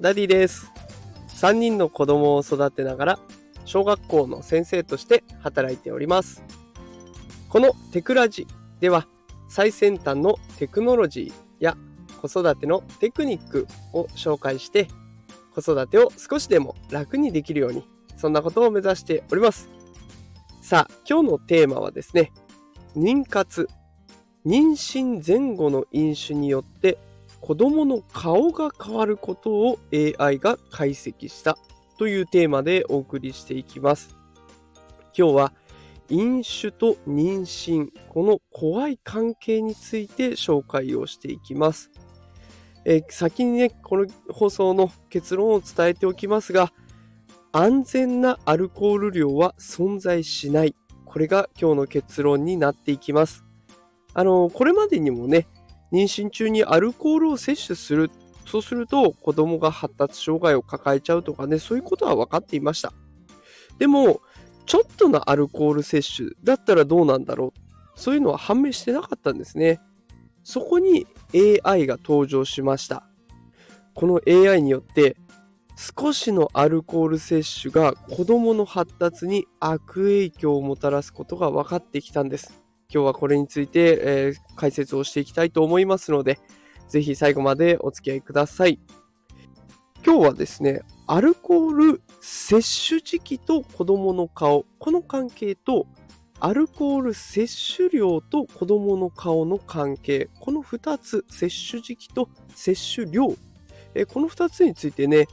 ダディです。3人の子供を育てながら小学校の先生として働いております。このテクラジでは最先端のテクノロジーや子育てのテクニックを紹介して子育てを少しでも楽にできるようにそんなことを目指しております。さあ今日のテーマはですね妊活。妊娠前後の飲酒によって子供の顔が変わることを AI が解析したというテーマでお送りしていきます。今日は飲酒と妊娠、この怖い関係について紹介をしていきます。えー、先にね、この放送の結論を伝えておきますが、安全なアルコール量は存在しない。これが今日の結論になっていきます。あの、これまでにもね、妊娠中にアルコールを摂取する。そうすると子供が発達障害を抱えちゃうとかね、そういうことは分かっていました。でも、ちょっとのアルコール摂取だったらどうなんだろう。そういうのは判明してなかったんですね。そこに AI が登場しました。この AI によって少しのアルコール摂取が子供の発達に悪影響をもたらすことが分かってきたんです。今日はこれについて、えー、解説をしていきたいと思いますので、ぜひ最後までお付き合いください。今日はですね、アルコール摂取時期と子供の顔、この関係と、アルコール摂取量と子供の顔の関係、この2つ、摂取時期と摂取量、えこの2つについてね、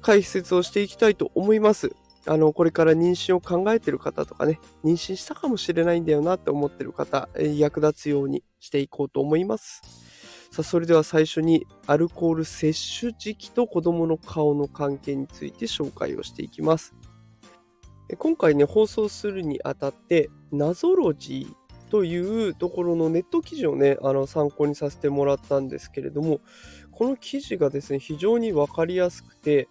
解説をしていきたいと思います。あの、これから妊娠を考えてる方とかね、妊娠したかもしれないんだよなって思ってる方、役立つようにしていこうと思います。さあ、それでは最初にアルコール摂取時期と子供の顔の関係について紹介をしていきます。今回ね、放送するにあたって、ナゾロジーというところのネット記事をね、あの参考にさせてもらったんですけれども、この記事がですね、非常にわかりやすくて、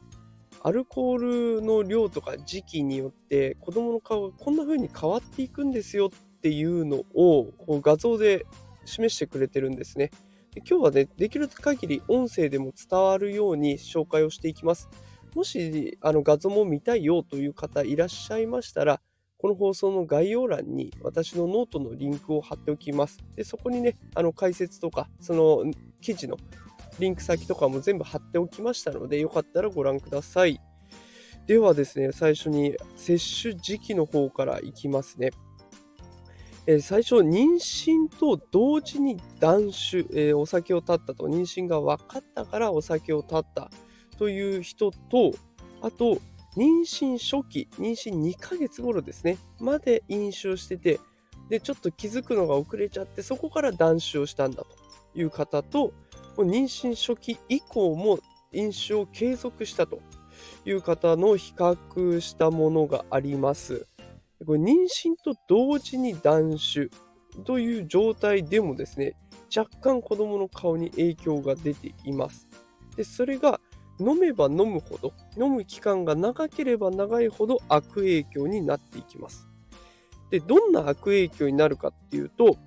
アルコールの量とか時期によって子供の顔がこんな風に変わっていくんですよっていうのをこう画像で示してくれてるんですね。で今日はね、できる限り音声でも伝わるように紹介をしていきます。もしあの画像も見たいよという方いらっしゃいましたら、この放送の概要欄に私のノートのリンクを貼っておきます。でそこにね、あの解説とか、その記事のリンク先とかも全部貼っておきましたので、よかったらご覧ください。ではですね、最初に接種時期の方からいきますね。えー、最初、妊娠と同時に断酒、えー、お酒を断ったと、妊娠が分かったからお酒を断ったという人と、あと、妊娠初期、妊娠2ヶ月頃ですね、まで飲酒をしてて、で、ちょっと気づくのが遅れちゃって、そこから断酒をしたんだという方と、妊娠初期以降も飲酒を継続したという方の比較したものがあります。これ妊娠と同時に断酒という状態でもですね、若干子供の顔に影響が出ています。で、それが飲めば飲むほど、飲む期間が長ければ長いほど悪影響になっていきます。で、どんな悪影響になるかっていうと、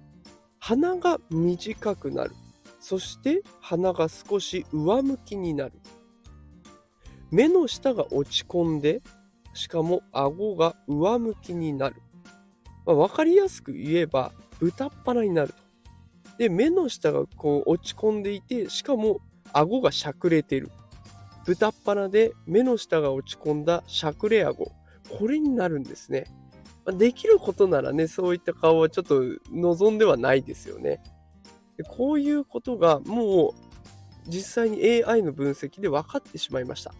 鼻が短くなる。そして鼻が少し上向きになる。目の下が落ち込んで、しかも顎が上向きになる。まあ、分かりやすく言えば、豚っ鼻になると。で、目の下がこう落ち込んでいて、しかも顎がしゃくれてる。豚っ鼻で目の下が落ち込んだしゃくれ顎。これになるんですね。できることならね、そういった顔はちょっと望んではないですよね。でこういうことがもう実際に AI の分析で分かってしまいました。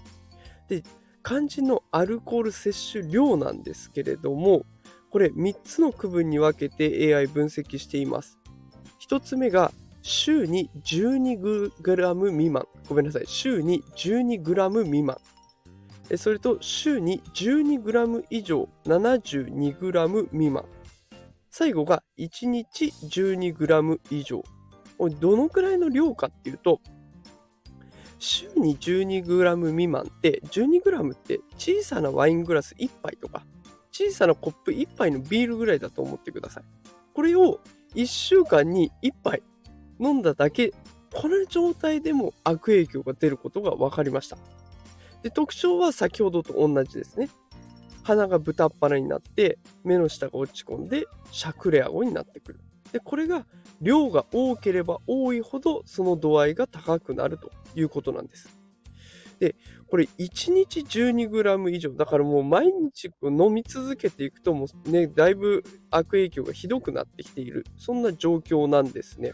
で、肝心のアルコール摂取量なんですけれども、これ3つの区分に分けて AI 分析しています。1つ目が週に 12g 未満。ごめんなさい。週に 12g 未満。それと週に 12g 以上 72g 未満。最後が1日 12g 以上どのくらいの量かっていうと、週に 12g 未満って、12g って小さなワイングラス1杯とか、小さなコップ1杯のビールぐらいだと思ってください。これを1週間に1杯飲んだだけ、この状態でも悪影響が出ることが分かりました。で特徴は先ほどと同じですね。鼻が豚っ鼻になって目の下が落ち込んでしゃくれ顎になってくる。でこれが量が多ければ多いほどその度合いが高くなるということなんです。でこれ1日 12g 以上。だからもう毎日飲み続けていくともうねだいぶ悪影響がひどくなってきている。そんな状況なんですね。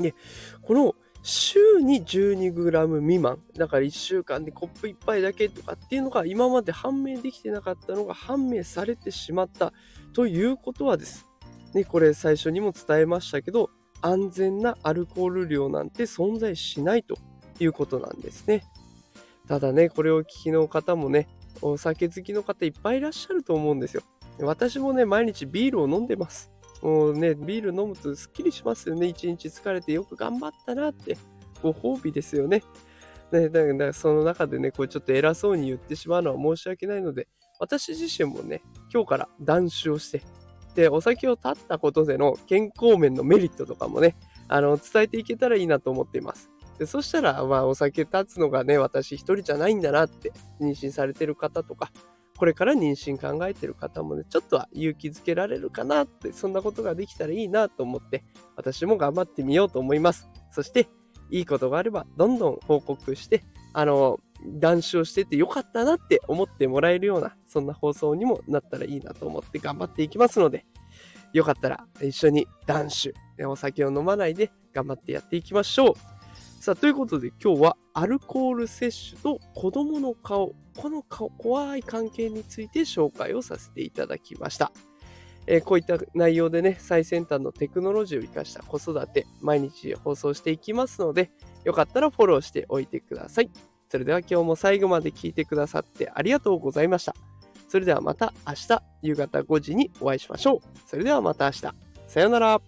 でこの週に 12g 未満。だから1週間でコップ1杯だけとかっていうのが今まで判明できてなかったのが判明されてしまったということはです。ねこれ最初にも伝えましたけど安全なアルコール量なんて存在しないということなんですねただねこれを聞きの方もねお酒好きの方いっぱいいらっしゃると思うんですよ私もね毎日ビールを飲んでますもうね、ビール飲むとすっきりしますよね。一日疲れてよく頑張ったなって。ご褒美ですよね。ねだからその中でね、こうちょっと偉そうに言ってしまうのは申し訳ないので、私自身もね、今日から断酒をして、で、お酒を断ったことでの健康面のメリットとかもね、あの、伝えていけたらいいなと思っています。でそしたら、まあ、お酒断つのがね、私一人じゃないんだなって、妊娠されてる方とか、これから妊娠考えてる方もね、ちょっとは勇気づけられるかなって、そんなことができたらいいなと思って、私も頑張ってみようと思います。そして、いいことがあれば、どんどん報告して、あの、断酒をしててよかったなって思ってもらえるような、そんな放送にもなったらいいなと思って頑張っていきますので、よかったら一緒に断酒、お酒を飲まないで頑張ってやっていきましょう。さあ、ということで今日はアルコール摂取と子供の顔、この顔怖い関係について紹介をさせていただきました。えー、こういった内容でね、最先端のテクノロジーを生かした子育て、毎日放送していきますので、よかったらフォローしておいてください。それでは今日も最後まで聞いてくださってありがとうございました。それではまた明日夕方5時にお会いしましょう。それではまた明日。さようなら。